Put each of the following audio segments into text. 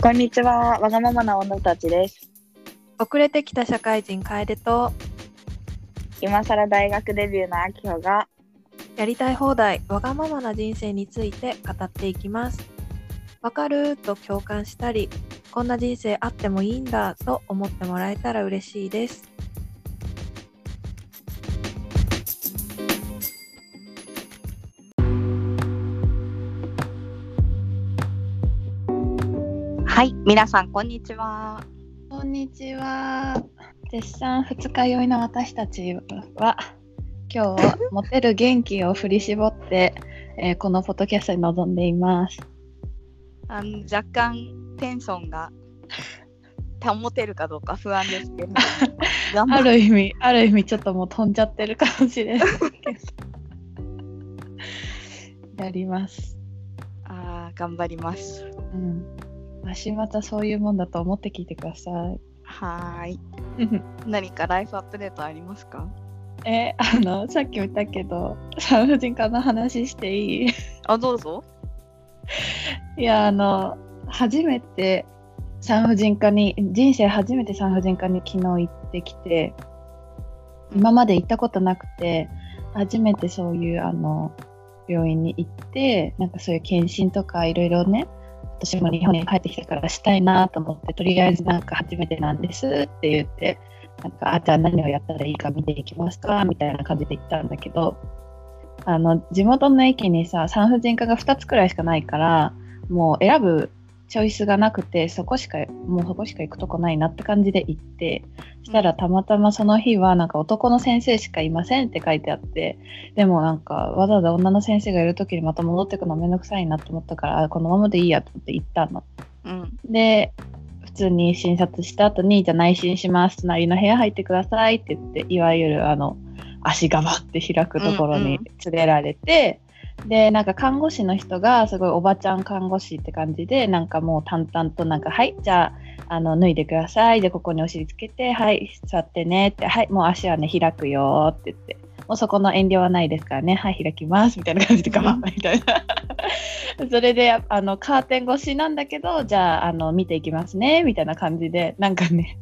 こんにちは、わがままな女たちです。遅れてきた社会人楓と今更大学デビューのあきほが、やりたい放題わがままな人生について語っていきます。わかると共感したり、こんな人生あってもいいんだと思ってもらえたら嬉しいです。はい、皆さんこんにちは。こんにちは。絶賛二日酔いの私たちは、今日はモテる元気を振り絞って、えーこのポッドキャストに臨んでいます。あの若干テンションが保てるかどうか不安ですけど、頑あ張る。る意味、ある意味ちょっともう飛んじゃってる感じですけど。やります。あー頑張ります。うん。私またそういうもんだと思って聞いてください。はーい。何かライフアップデートありますか？え、あの、さっきも言ったけど、産婦人科の話していい？あ、どうぞ。いや、あの、初めて産婦人科に、人生初めて産婦人科に昨日行ってきて、今まで行ったことなくて、初めてそういう、あの、病院に行って、なんかそういう検診とかいろいろね、私も日本に帰ってきてからしたいなと思って、とりあえずなんか初めてなんですって言って、なんか、あ、じゃあ何をやったらいいか見ていきますかみたいな感じで行ったんだけど、あの、地元の駅にさ、産婦人科が2つくらいしかないから、もう選ぶチョイスがなくて、そこしか、もうそこしか行くとこないなって感じで行って、したらたまたまその日はなんか男の先生しかいませんって書いてあって、でもなんかわざわざ女の先生がいる時にまた戻ってくのめんどくさいなと思ったから、あこのままでいいやと思って行ったの。うん。で、普通に診察した後に、じゃあ内診します。隣の部屋入ってくださいって言って、いわゆるあの、足がばって開くところにうんうん連れられて、で、なんか看護師の人がすごいおばちゃん看護師って感じで、なんかもう淡々となんか、はい、じゃあ、あの、脱いでください。で、ここにお尻つけて、はい、座ってね。って、はい、もう足はね、開くよって言って、もうそこの遠慮はないですからね、はい、開きます。みたいな感じで、ガバッみたいな。それであのカーテン越しなんだけどじゃああの見ていきますね。みたいな感じでなんかね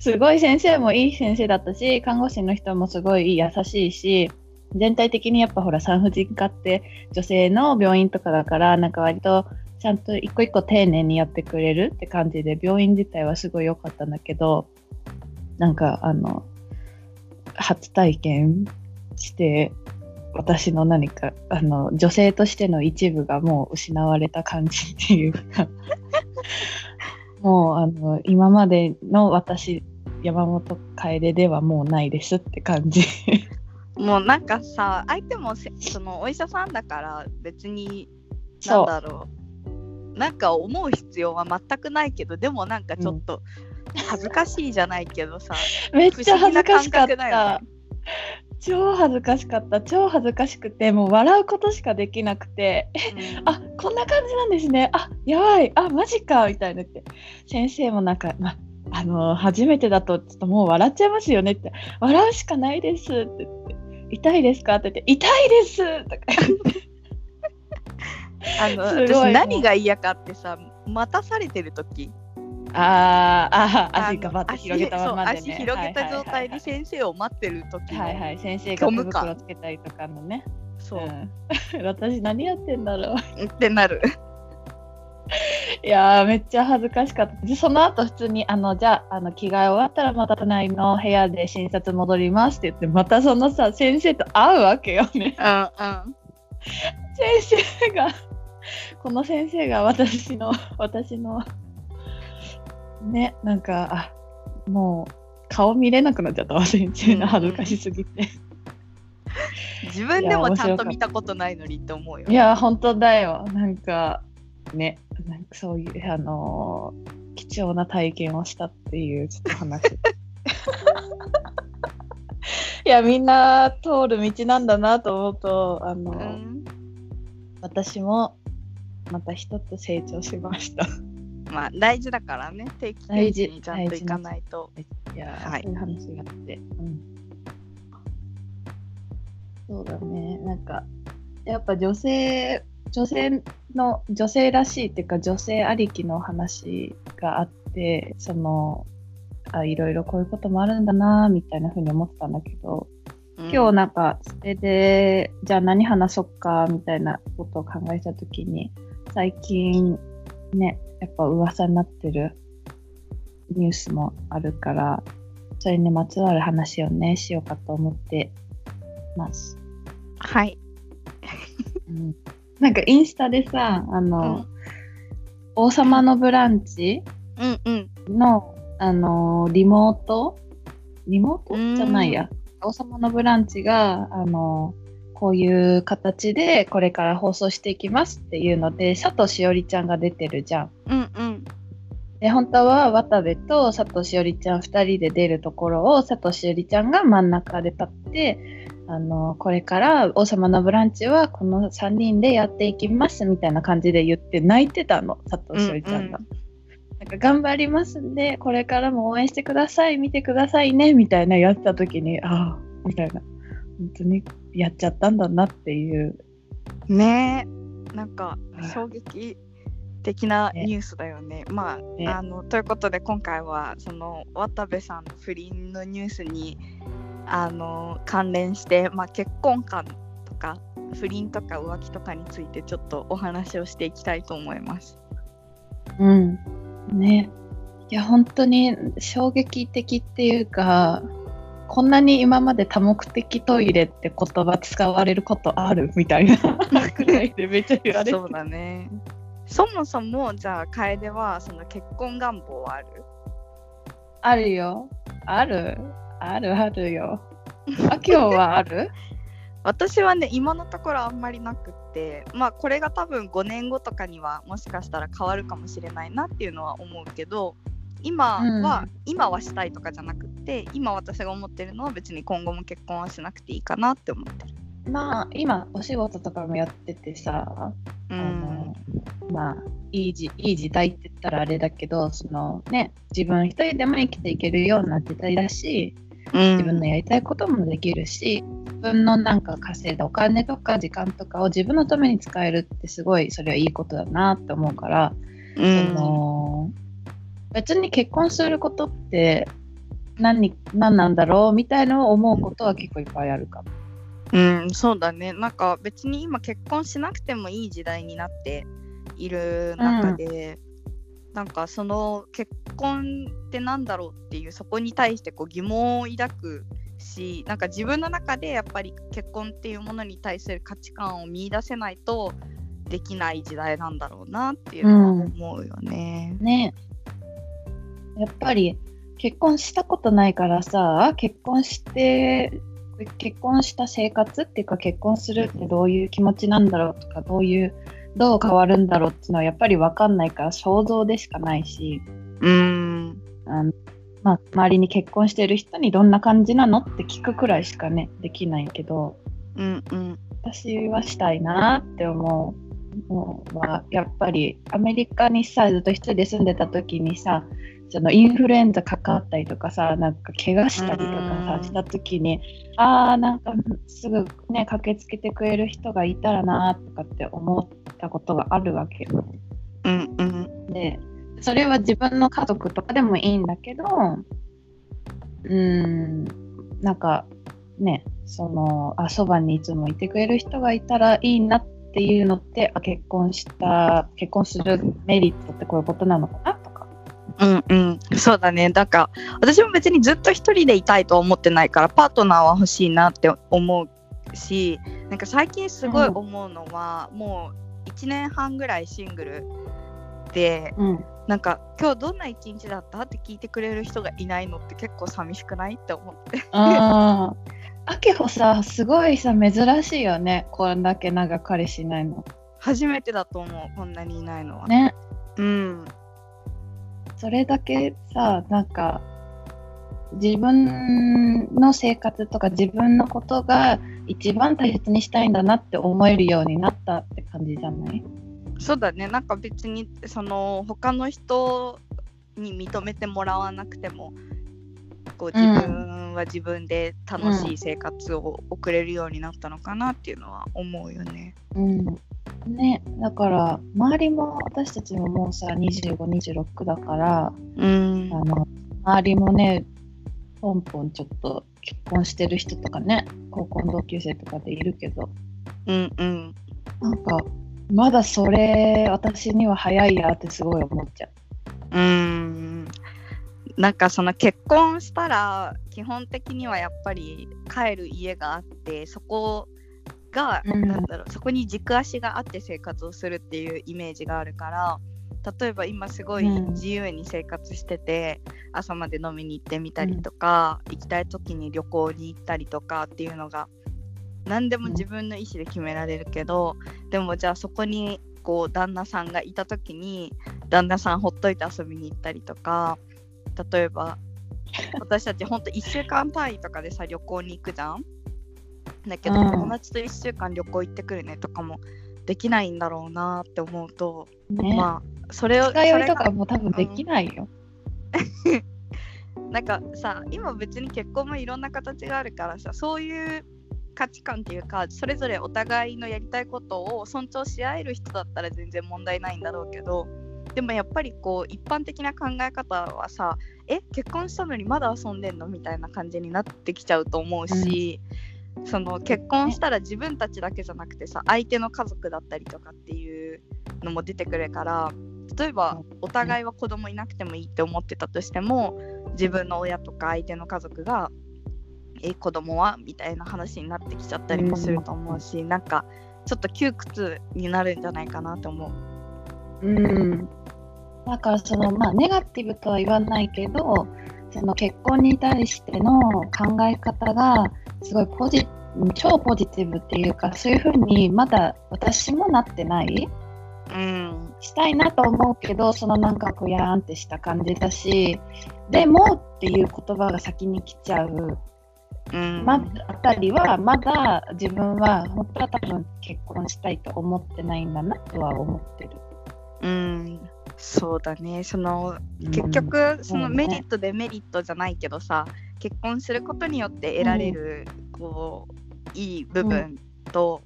すごい先生もいい先生だったし看護師の人もすごい優しいし全体的にやっぱほら産婦人科って女性の病院とかだからなんか割とちゃんと一個一個丁寧にやってくれるって感じで病院自体はすごい良かったんだけどなんかあの初体験して私の何かあの女性としての一部がもう失われた感じっていうか もうあの今までの私山本楓ではもうないですって感じ。もうなんかさ、相手もせそのお医者さんだから別に、なんだろう。なんか思う必要は全くないけど、でもなんかちょっと恥ずかしいじゃないけどさ、めっちゃ恥ずかしかった、超恥ずかしかった。超恥ずかしくてもう笑うことしかできなくて。うん。あこんな感じなんですね。あやばい。あマジか。みたいなって。先生もなんか、ま、あの初めてだとちょっともう笑っちゃいますよねって。笑うしかないですって言って痛いですか？って言って痛いです！とか。あの私何が嫌かってさ待たされてる時。あーあ足がバッて広げたままでね。足広げた状態で先生を待ってる時の、はいはい先生が手袋つけたりとかのね。そう、うん、私何やってんだろう。ってなるいやーめっちゃ恥ずかしかった。でその後普通にあのじゃああの着替え終わったらまた隣の部屋で診察戻りますって言ってまたそのさ先生と会うわけよね。うんうん。先生がこの先生が私の私のねなんかあもう顔見れなくなっちゃったわ先生の恥ずかしすぎて、自分でもちゃんと見たことないのにって思うよいや本当だよ。なんかねなんかそういうあのー貴重な体験をしたっていうちょっと話。いやみんな通る道なんだなと思うとあの、うん。私もまた一つ成長しました。まあ大事だからね定期大事検診にちゃんと行かないと。いやー、はい。そういう話があって、うん、そうだね。なんかやっぱ女性女性の女性らしいっていうか女性ありきの話があってそのあいろいろこういうこともあるんだなみたいなふうに思ってたんだけど、今日なんかそれでじゃあ何話そっかみたいなことを考えた時に最近ねやっぱ噂になってるニュースもあるからそれにまつわる話をねしようかと思ってます。はい。うんなんかインスタでさ、あの、うん王様のブランチうんうん。の、あの、リモート？リモート？うんじゃないや。王様のブランチが、あの、こういう形でこれから放送していきますっていうので、佐藤しおりちゃんが出てるじゃん。うんうん。で、本当は渡部と佐藤しおりちゃん2人で出るところを佐藤しおりちゃんが真ん中で立って、あの、これから王様のブランチはこの3人でやっていきますみたいな感じで言って泣いてたの、佐藤しおりちゃんが。うんなんか頑張りますんで、これからも応援してください、見てくださいね、みたいなやってた時に、ああ、みたいな。本当にやっちゃったんだなっていう。ねえ。なんかうん衝撃的なねニュースだよね。まあ、ねあのということで今回はその渡部さんの不倫のニュースにあの関連して、まあ、結婚観とか不倫とか浮気とかについてちょっとお話をしていきたいと思います。うん。ね。いや、本当に衝撃的っていうか、こんなに今まで多目的トイレって言葉使われることあるみたいな くらいでめっちゃ言われてそうだね。そもそもじゃあ楓はその結婚願望はある？あるよ。ある。あるあるよ。あ、今日はある？私はね今のところあんまりなくってまあこれが多分5年後とかにはもしかしたら変わるかもしれないなっていうのは思うけど今は、うん今はしたいとかじゃなくって今私が思ってるのは別に今後も結婚はしなくていいかなって思ってる。まあ、今、お仕事とかもやっててさ、うん、まあいいじいい時代って言ったらあれだけどそのね自分一人でも生きていけるような時代だし自分のやりたいこともできるし自分のなんか稼いだお金とか時間とかを自分のために使えるってすごいそれはいいことだなって思うから、うんその別に結婚することって何何なんだろうみたいのを思うことは結構いっぱいあるかも。うん、そうだね。なんか別に今結婚しなくてもいい時代になっている中で、なんかその結婚ってなんだろうっていうそこに対してこう疑問を抱くし、なんか自分の中でやっぱり結婚っていうものに対する価値観を見出せないとできない時代なんだろうなっていうのは思うよね。ねやっぱり結婚したことないからさ結婚して結婚した生活っていうか結婚するってどういう気持ちなんだろうとかどういうどう変わるんだろうっていうのはやっぱり分かんないから想像でしかないしうん、あの、まあ、周りに結婚してる人にどんな感じなのって聞くくらいしかねできないけどうん、うん、私はしたいなって思うのはやっぱりアメリカにさずっと一人で住んでた時にさそのインフルエンザかかったりとかさなんか怪我したりとかうんさした時にああなんかすぐね駆けつけてくれる人がいたらなとかって思ったことがあるわけよ。うん、うん、でそれは自分の家族とかでもいいんだけどうーんなんかねそのあそばにいつもいてくれる人がいたらいいなっていうのってあ結婚した結婚するメリットってこういうことなのかな？うんうん、そうだね。だから私も別にずっと一人でいたいとは思ってないからパートナーは欲しいなって思うしなんか最近すごい思うのは、もう1年半ぐらいシングルでうん、なんか今日どんな一日だった？って聞いてくれる人がいないのって結構寂しくない？って思って。ああ。あけほさすごいさ珍しいよねこんだけ長彼氏いないの。初めてだと思うこんなにいないのは。ね。うん。それだけさなんか自分の生活とか自分のことが一番大切にしたいんだなって思えるようになったって感じじゃない？そうだねなんか別にその他の人に認めてもらわなくてもこううん自分は自分で楽しい生活を送れるようになったのかなっていうのは思うよね。うん。ね、だから、周りも私たちももうさ、25、26だから、うん。あの、周りもね、ポンポンちょっと結婚してる人とかね、高校の同級生とかでいるけど、うんうん。なんか、まだそれ、私には早いやってすごい思っちゃう。うん。なんかその結婚したら基本的にはやっぱり帰る家があってそこが、うん。なんだろうそこに軸足があって生活をするっていうイメージがあるから例えば今すごいうん。自由に生活してて、朝まで飲みに行ってみたりとか、行きたい時に旅行に行ったりとかっていうのが何でも自分の意思で決められるけど、でもじゃあそこにこう旦那さんがいた時に旦那さんほっといて遊びに行ったりとか例えば私たちほんと1週間単位とかでさ旅行に行くじゃんだけど、うん友達と1週間旅行行ってくるねとかもできないんだろうなって思うと、ね。まあそれを二日酔いとかも多分できないよ。なんかさ今別に結婚もいろんな形があるからさそういう価値観っていうかそれぞれお互いのやりたいことを尊重し合える人だったら全然問題ないんだろうけどでもやっぱりこう一般的な考え方はさえ結婚したのにまだ遊んでんの？みたいな感じになってきちゃうと思うし、その結婚したら自分たちだけじゃなくてさ相手の家族だったりとかっていうのも出てくるから例えばお互いは子供いなくてもいいって思ってたとしても自分の親とか相手の家族がえ子供はみたいな話になってきちゃったりもすると思うし、なんかちょっと窮屈になるんじゃないかなと思う。うん。だからそのまあネガティブとは言わないけど、その結婚に対しての考え方がすごいポジ超ポジティブっていうかそういうふうにまだ私もなってない。うん、したいなと思うけどそのなんかこうやーんってした感じだしでもっていう言葉が先に来ちゃう。うん、まあたりはまだ自分は本当は多分結婚したいと思ってないんだなとは思ってる。うん、そうだね。その結うん。局そのメリットデメリットじゃないけどさ結婚することによって得られるこういい部分と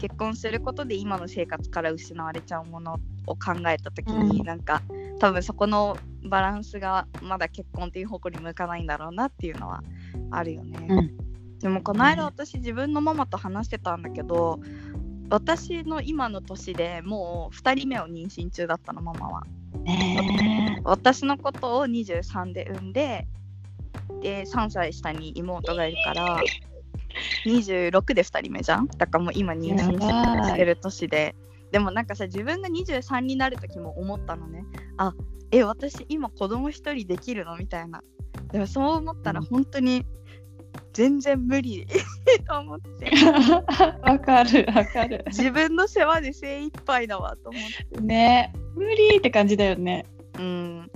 結婚することで今の生活から失われちゃうものを考えた時に、うん。なんか多分そこのバランスがまだ結婚っていう方向に向かないんだろうなっていうのはあるよね。うん。でもこの間私自分のママと話してたんだけど私の今の年でもう2人目を妊娠中だったのママは。ね私のことを23で産んでで3歳下に妹がいるから26で2人目じゃん？だからもう今妊娠してる年で。でもなんかさ自分が23になる時も思ったのね。あえ私今子供1人できるの？みたいな。でもそう思ったらうん。本当に全然無理。と思って。わかるわかる。自分の世話で精一杯だわと思って。ね。無理って感じだよね。うん、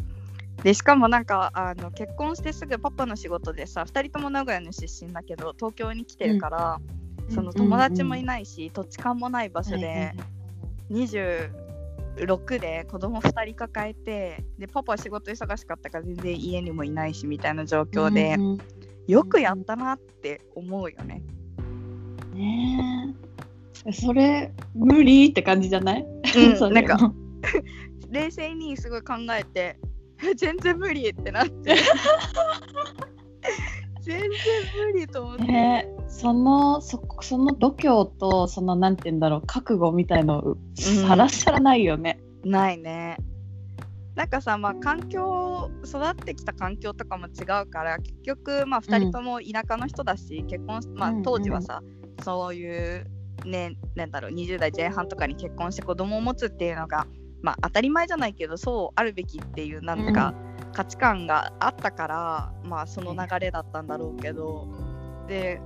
でしかもなんかあの結婚してすぐパパの仕事でさ2人とも名古屋の出身だけど東京に来てるから、その友達もいないし、土地勘もない場所で、26で子供2人抱えてでパパは仕事忙しかったから全然家にもいないしみたいな状況で、うんうんよくやったなって思うよね。ねえそれ無理って感じじゃない、うん なんか冷静にすごい考えて 全然無理ってなって 全然無理と思って。ねえそのそその度胸とそのなんて言うんだろう覚悟みたいのさらさらないよね。ないね。なんかさ、まあ、環境育ってきた環境とかも違うから結局、まあ、2人とも田舎の人だし、結婚し、まあうんうん、当時はさ、そういう、ね、なんだろう20代前半とかに結婚して子供を持つっていうのが、まあ、当たり前じゃないけどそうあるべきっていうなんか、価値観があったから、まあ、その流れだったんだろうけどで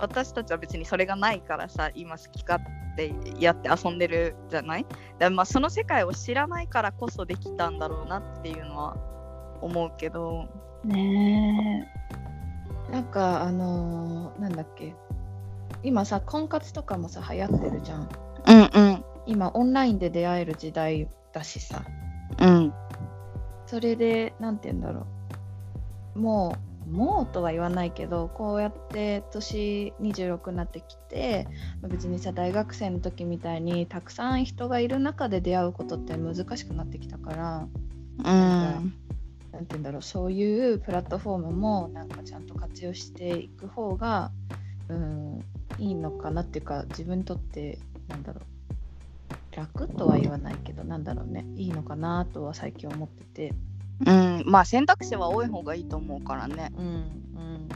私たちは別にそれがないからさ今好き勝手やって遊んでるじゃない？でまあその世界を知らないからこそできたんだろうなっていうのは思うけど。ねなんかあのーなんだっけ？今さ婚活とかもさ流行ってるじゃん。うんうん。今オンラインで出会える時代だしさ。うん。それでなんて言うんだろう。もうもうとは言わないけどこうやって年26になってきてまあ別にさ大学生の時みたいにたくさん人がいる中で出会うことって難しくなってきたからうんなんて言うんだろうそういうプラットフォームもなんかちゃんと活用していく方が、うん、いいのかなっていうか自分にとってなんだろう楽とは言わないけどなんだろうねいいのかなとは最近思ってて。うん、まあ選択肢は多い方がいいと思うからね。うんうん、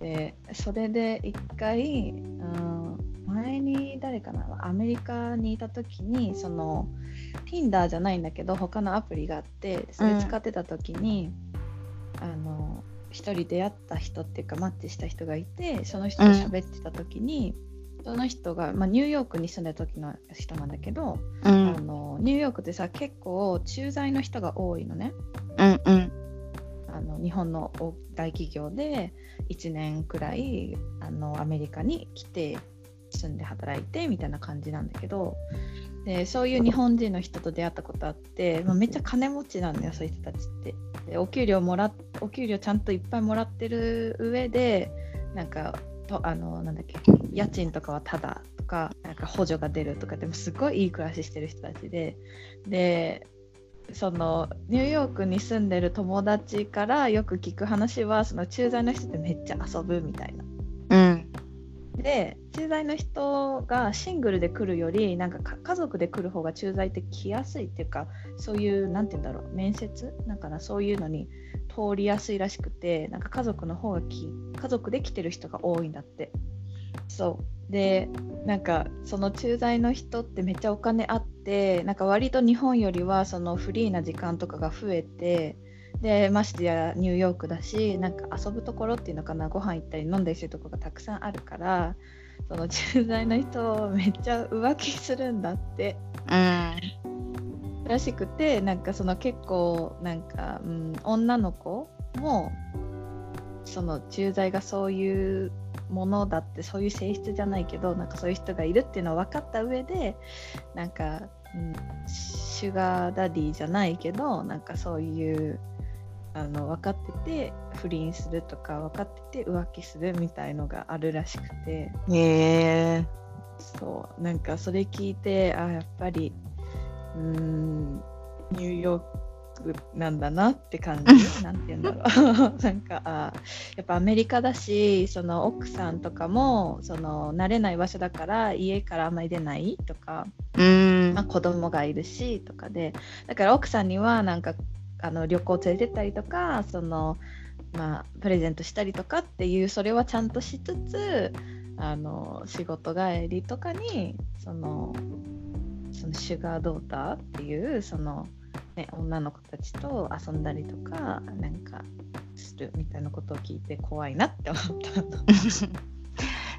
でそれで一回、うん、前に誰かなアメリカにいた時にその Tinder じゃないんだけど他のアプリがあってそれ使ってた時に、あの一人出会った人っていうかマッチした人がいてその人と喋ってた時に、その人が、まあ、ニューヨークに住んでた時の人なんだけど、うあん、のニューヨークってさ結構駐在の人が多いのね。うん、うん、あの日本の大大企業で1年くらいあのアメリカに来て住んで働いてみたいな感じなんだけどでそういう日本人の人と出会ったことあって、まあ、めっちゃ金持ちなんだよそういう人たちって。でお給料もらっお給料ちゃんといっぱいもらってる上でなんかとあのなんだっけ家賃とかはタダとかなんか補助が出るとかでもすごいいい暮らししてる人たちででそのニューヨークに住んでる友達からよく聞く話はその駐在の人ってめっちゃ遊ぶみたいな。うん、で駐在の人がシングルで来るよりなんかか家族で来る方が駐在って来やすいっていうかそういうなんて言うんだろう面接？なんかなそういうのに通りやすいらしくてなんか家族の方がき家族で来てる人が多いんだってそう。でなんかその駐在の人ってめっちゃお金あってなんか割と日本よりはそのフリーな時間とかが増えてでましてやニューヨークだしなんか遊ぶところっていうのかなご飯行ったり飲んだりするところがたくさんあるからその駐在の人めっちゃ浮気するんだって。うん、らしくてなんかその結構なんか、うん、女の子もその駐在がそういうものだってそういう性質じゃないけどなんかそういう人がいるっていうのを分かった上でなんか、うん、シュガーダディじゃないけどなんかそういうあの分かってて不倫するとか分かってて浮気するみたいのがあるらしくて。へえ、そう。なんかそれ聞いてあやっぱりうーんニューヨークなんだなって感じ。なんて言うんだろう。なんかあやっぱアメリカだしその奥さんとかもその慣れない場所だから家からあんまり出ないとか、うん。まあ、、子供がいるしとかでだから奥さんにはなんかあの旅行連れてったりとかその、まあ、プレゼントしたりとかっていうそれはちゃんとしつつあの仕事帰りとかにそのそのシュガードーターっていうその、ね、女の子たちと遊んだりとかなんかするみたいなことを聞いて怖いなって思ったの。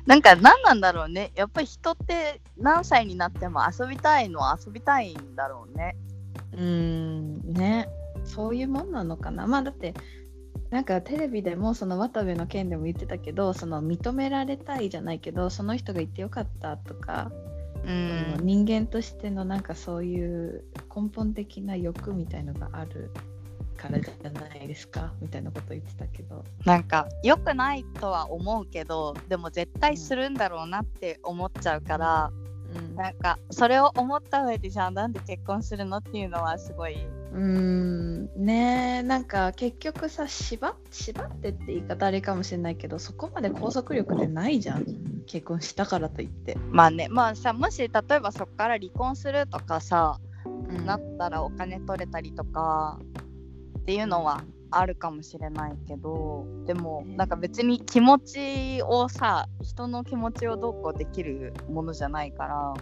なんか何なんだろうね。やっぱり人って何歳になっても遊びたいのは遊びたいんだろうね。うーんねそういうもんなのかなまあだってなんかテレビでもその渡部の件でも言ってたけどその認められたいじゃないけどその人が言ってよかったとか、うん、人間としてのなんかそういう根本的な欲みたいのがあるからじゃないですか？みたいなこと言ってたけど。なんか良くないとは思うけど、でも絶対するんだろうなって思っちゃうから、うん。なんかそれを思った上でじゃあなんで結婚するのっていうのはすごいうーん。ねえなんか結局さ縛縛ってって言い方あれかもしれないけどそこまで拘束力ってないじゃん結婚したからといって、まあねまあさもし例えばそこから離婚するとかさ、うん。なったらお金取れたりとかっていうのはあるかもしれないけどでもねなんか別に気持ちをさ人の気持ちをどうこうできるものじゃないから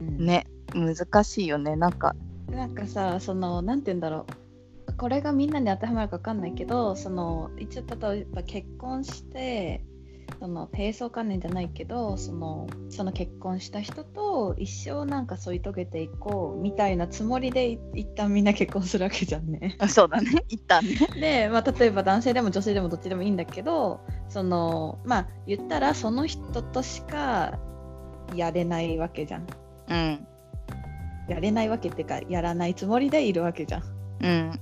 うん。ね難しいよね。なんかなんかさそのなんて言うんだろう。これがみんなに当てはまるか分かんないけどその一応例えば結婚してその低層観念じゃないけどそのその結婚した人と一生なんか添い遂げていこうみたいなつもりでい一旦みんな結婚するわけじゃんね。そうだね 一旦ねで、まあ、例えば男性でも女性でもどっちでもいいんだけどそのまあ言ったらその人としかやれないわけじゃん。うんやれないわけっていうかやらないつもりでいるわけじゃん。うん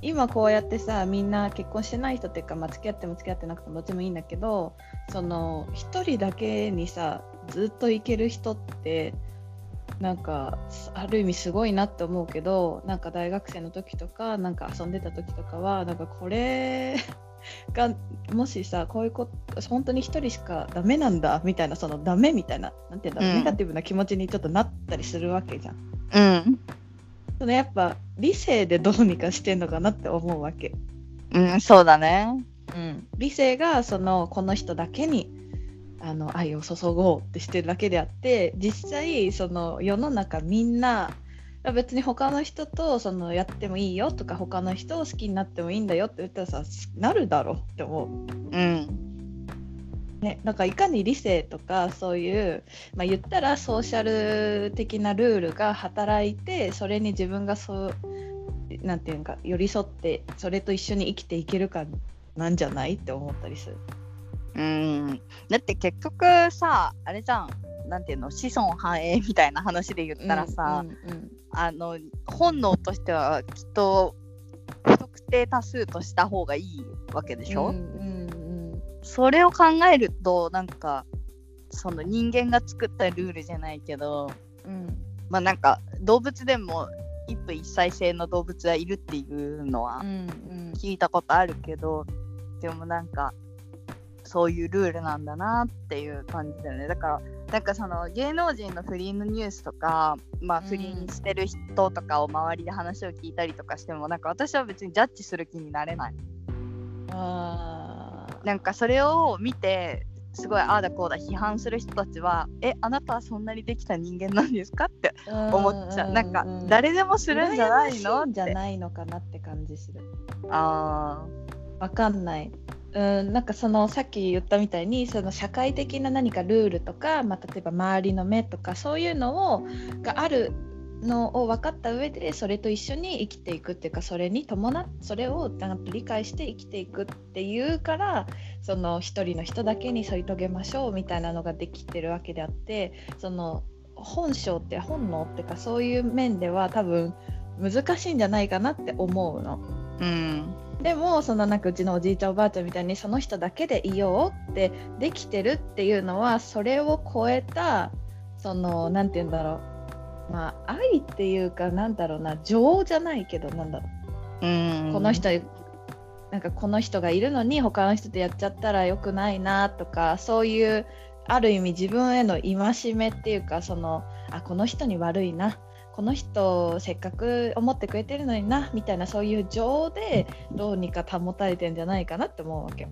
今こうやってさみんな結婚してない人っていうか、まあ、付き合っても付き合ってなくてもどっちもいいんだけどその一人だけにさずっといける人ってなんかある意味すごいなって思うけどなんか大学生の時とかなんか遊んでた時とかはなんかこれ がもしさこういうこと本当に一人しかダメなんだみたいなそのダメみたいななんていうんだろう、うんネガティブな気持ちにちょっとなったりするわけじゃん。うんそのやっぱ理性でどうにかしてんのかなって思うわけ。うんそうだねうん、理性がそのこの人だけにあの愛を注ごうってしてるだけであって実際その世の中みんな別に他の人とそのやってもいいよとか他の人を好きになってもいいんだよって言ったらさなるだろうって思う。うんね、なんかいかに理性とかそういう、まあ、言ったらソーシャル的なルールが働いてそれに自分がそうなんていうか寄り添ってそれと一緒に生きていけるかなんじゃない？って思ったりする。うん。だって結局さあれじゃん。なんていうの？子孫繁栄みたいな話で言ったらさ、うんうんあの本能としてはきっと不特定多数とした方がいいわけでしょ、うんうんそれを考えるとなんかその人間が作ったルールじゃないけどうん。まあなんか動物でも一夫一妻制の動物はいるっていうのはうんうん。聞いたことあるけどでもなんかそういうルールなんだなっていう感じだよね。だからなんかその芸能人の不倫のニュースとか、まあ、うん不倫してる人とかを周りで話を聞いたりとかしても、なんか私は別にジャッジする気になれない。あーなんかそれを見てすごいああだこうだ批判する人たちはえあなたはそんなにできた人間なんですかって思っちゃう。なんか誰でもするんじゃないのじゃないのかなって感じする。あわかんない。うん、なんかそのさっき言ったみたいにその社会的な何かルールとか、まあ、例えば周りの目とかそういうのをがあるのを分かった上でそれと一緒に生きていくっていうかそれに伴っそれをちゃんと理解して生きていくっていうからその一人の人だけに添い遂げましょうみたいなのができてるわけであってその本性って本能っていうかそういう面では多分難しいんじゃないかなって思うの。ーうんでもそのなんかうちのおじいちゃんおばあちゃんみたいにその人だけでいようってできてるっていうのはそれを超えたそのなんて言うんだろうまあ愛っていうかなんだろうな情じゃないけどなんだろう。ん。うこの人なんかこの人がいるのに他の人とやっちゃったらよくないなとかそういうある意味自分への戒めっていうかそのあこの人に悪いな。この人せっかく思ってくれてるのになみたいなそういう情でどうにか保たれてんじゃないかなって思うわけよ。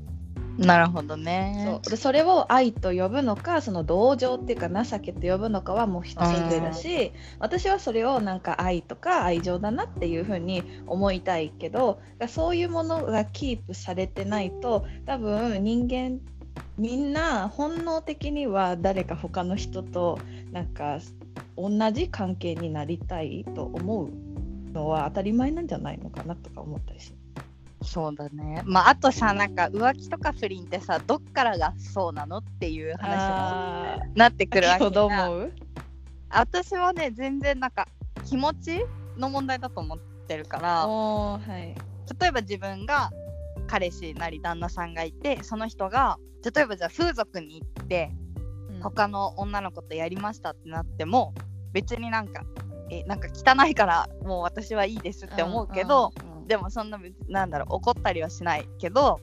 なるほどね。そう。でそれを愛と呼ぶのかその同情っていうか情けと呼ぶのかはもう人それぞれだし私はそれをなんか愛とか愛情だなっていうふうに思いたいけどそういうものがキープされてないと多分人間みんな本能的には誰か他の人となんか同じ関係になりたいと思うのは当たり前なんじゃないのかなとか思ったりす。る。そうだね。まああとさなんか浮気とか不倫ってさどっからがそうなのっていう話あになってくるわけーどうな思う私はね全然なん。か気持ちの問題だと思ってるからはい。例えば自分が彼氏なり旦那さんがいてその人が例えばじゃあ風俗に行って他の女の子とやりましたってなっても別になんかえなんか汚いからもう私はいいですって思うけど、うんでもそんな別なんだろう怒ったりはしないけど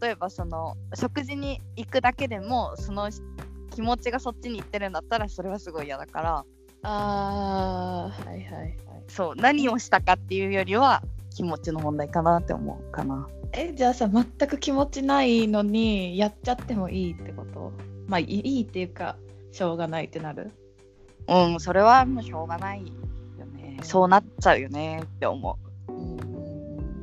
例えばその食事に行くだけでもその気持ちがそっちに行ってるんだったらそれはすごい嫌だから。あーはいはいはい。そう何をしたかっていうよりは気持ちの問題かなって思うかな。えじゃあさ全く気持ちないのにやっちゃってもいいってこと？まあいいっていうかしょうがないってなる？うんそれはもうしょうがないよね。そうなっちゃうよねって思うんう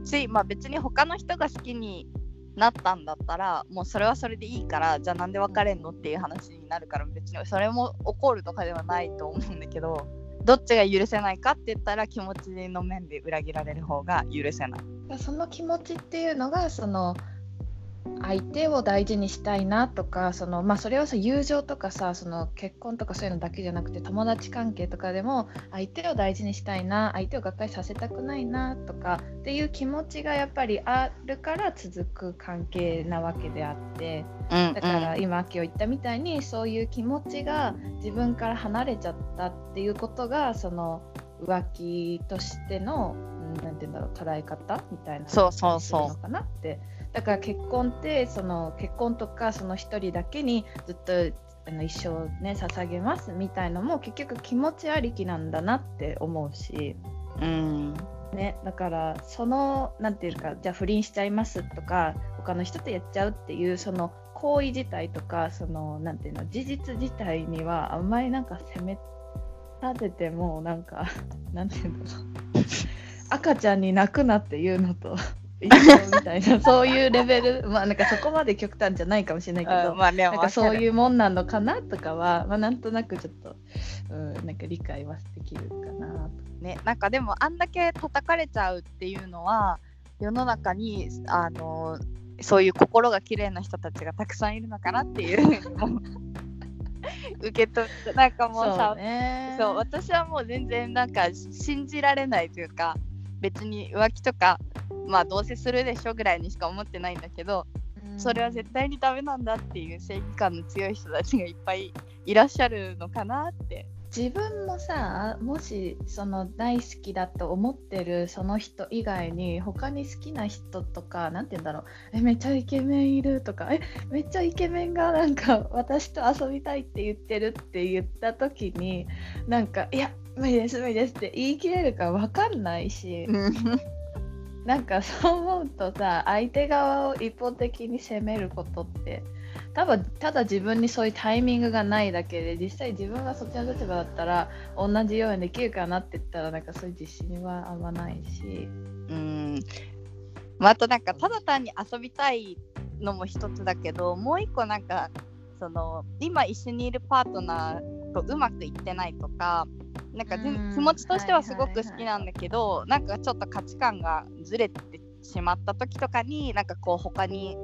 しまあ別に他の人が好きになったんだったらもうそれはそれでいいからじゃあなんで別れんのっていう話になるから別にそれも怒るとかではないと思うんだけどどっちが許せないかって言ったら気持ちの面で裏切られる方が許せない。その気持ちっていうのがその相手を大事にしたいなとかその、まあ、それはさ友情とかさその結婚とかそういうのだけじゃなくて友達関係とかでも相手を大事にしたいな相手をがっかりさせたくないなとかっていう気持ちがやっぱりあるから続く関係なわけであってうんだから今今日言ったみたいにそういう気持ちが自分から離れちゃったっていうことがその浮気としてのうんなんて言うんだろう捉え方みたいなそうそうそう。するのかなってだから結婚ってその結婚とかその一人だけにずっとあの一生ね捧げますみたいのも結局気持ちありきなんだなって思うし、うん。ね、だからそのなんていうかじゃあ不倫しちゃいますとか他の人とやっちゃうっていうその行為自体とかそのなんていうの事実自体にはあんまりなんか責め立ててもなんか なんていうんだろう赤ちゃんに泣くなっていうのとみたいな。そういうレベル。まあなんかそこまで極端じゃないかもしれないけど、うんまあなんかそうういうもんなのかなとかは、まあ、なんとなくちょっと、うん、なんか理解はできるかなと。ねなんかでもあんだけ叩かれちゃうっていうのは世の中にあのそういう心が綺麗な人たちがたくさんいるのかなっていうふうにも受け取ってなんかもうさそうね。そう私はもう全然なんか信じられないというか別に浮気とかまあどうせするでしょぐらいにしか思ってないんだけどそれは絶対にダメなんだっていう正義感の強い人たちがいっぱいいらっしゃるのかなって。自分もさもしその大好きだと思ってるその人以外に他に好きな人とかなんて言うんだろう。えめっちゃイケメンいるとか。えめっちゃイケメンがなんか私と遊びたいって言ってるって言った時になんかいや無理です無理ですって言い切れるか分かんないし。なんかそう思うとさ相手側を一方的に責めることって多分ただ自分にそういうタイミングがないだけで実際自分がそっちの立場だったら同じようにできるかなって言ったらなんかそういう自信はあんまないし。うん。まあ、あとなんかただ単に遊びたいのも一つだけどもう一個なんかその今一緒にいるパートナーとうまくいってないとかなんか気持ちとしてはすごくはいはいはい好きなんだけど、なんかちょっと価値観がずれてしまった時とかになんかこう他に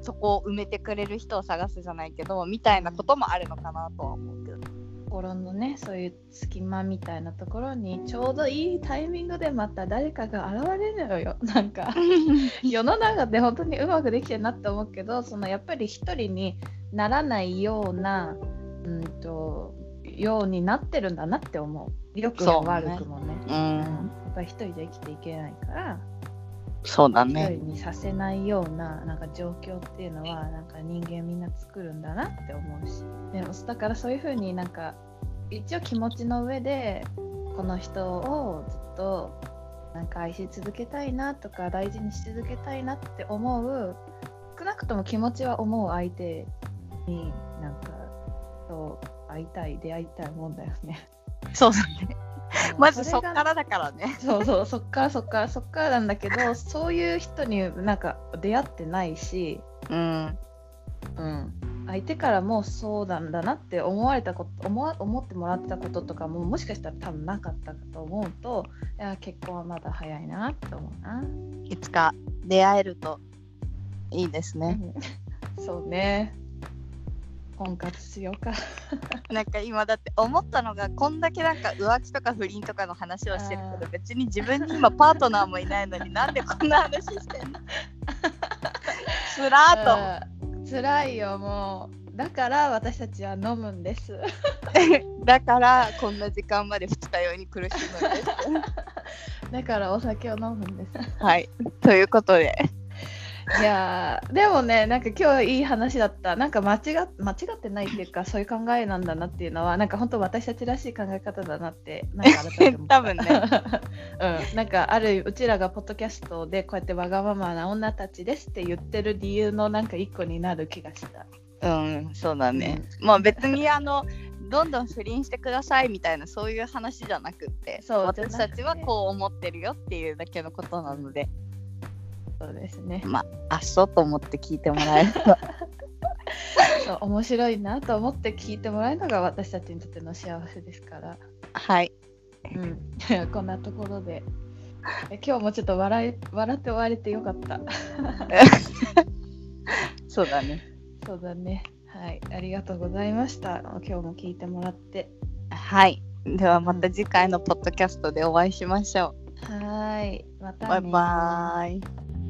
そこを埋めてくれる人を探すじゃないけどみたいなこともあるのかなとは思うけど。心のねそういう隙間みたいなところにちょうどいいタイミングでまた誰かが現れるのよ。なんか 世の中って本当にうまくできてるなって思うけどそのやっぱり一人にならないようなうんとようになってるんだなって思う。よくも悪くもね。ううん。やん、っぱり一人で生きていけないから。一そうだね。人にさせないようななんか状況っていうのはなんか人間みんな作るんだなって思うし。でもだからそういうふうになんか一応気持ちの上でこの人をずっとなんか愛し続けたいなとか大事にし続けたいなって思う。少なくとも気持ちは思う相手になんかと会いたい出会いたいもんだよね。そうだね。まずそっからだからね。そうそうそっからそっからそっからなんだけどそういう人になんか出会ってないし、うん。うん、相手からもそうなんだなって思われたこと思わ思ってもらってたこととかももしかしたら多分なかったかと思うといや結婚はまだ早いなって思うな。いつか出会えるといいですね。そうね婚活しようか。なんか今だって思ったのがこんだけなんか浮気とか不倫とかの話をしてるけど別に自分に今パートナーもいないのになんでこんな話してんの？つらーうん辛いよもうだから私たちは飲むんです。と だからこんな時間まで二日酔いに苦しむんです だからお酒を飲むんです。はいということでいやーでもねなんか今日いい話だった。なんか間違っ間違ってないっていうかそういう考えなんだなっていうのはなんか本当私たちらしい考え方だなってなんか改めて 多分ね。うん、なんかあるうちらがポッドキャストでこうやってわがままな女たちですって言ってる理由のなんか一個になる気がした。うんそうだね、まあ別にあのどんどん不倫してくださいみたいなそういう話じゃなくってそう私たちはこう思ってるよっていうだけのことなのでそうですね。まああっそうと思って聞いてもらえれば そう面白いなと思って聞いてもらえるのが私たちにとっての幸せですから。はいうん、こんなところで。え今日もちょっと笑い笑って終われてよかった。そうだね。そうだね。はい。ありがとうございました。今日も聞いてもらって。はい。ではまた次回のポッドキャストでお会いしましょはい。まう。たねバイバーイ。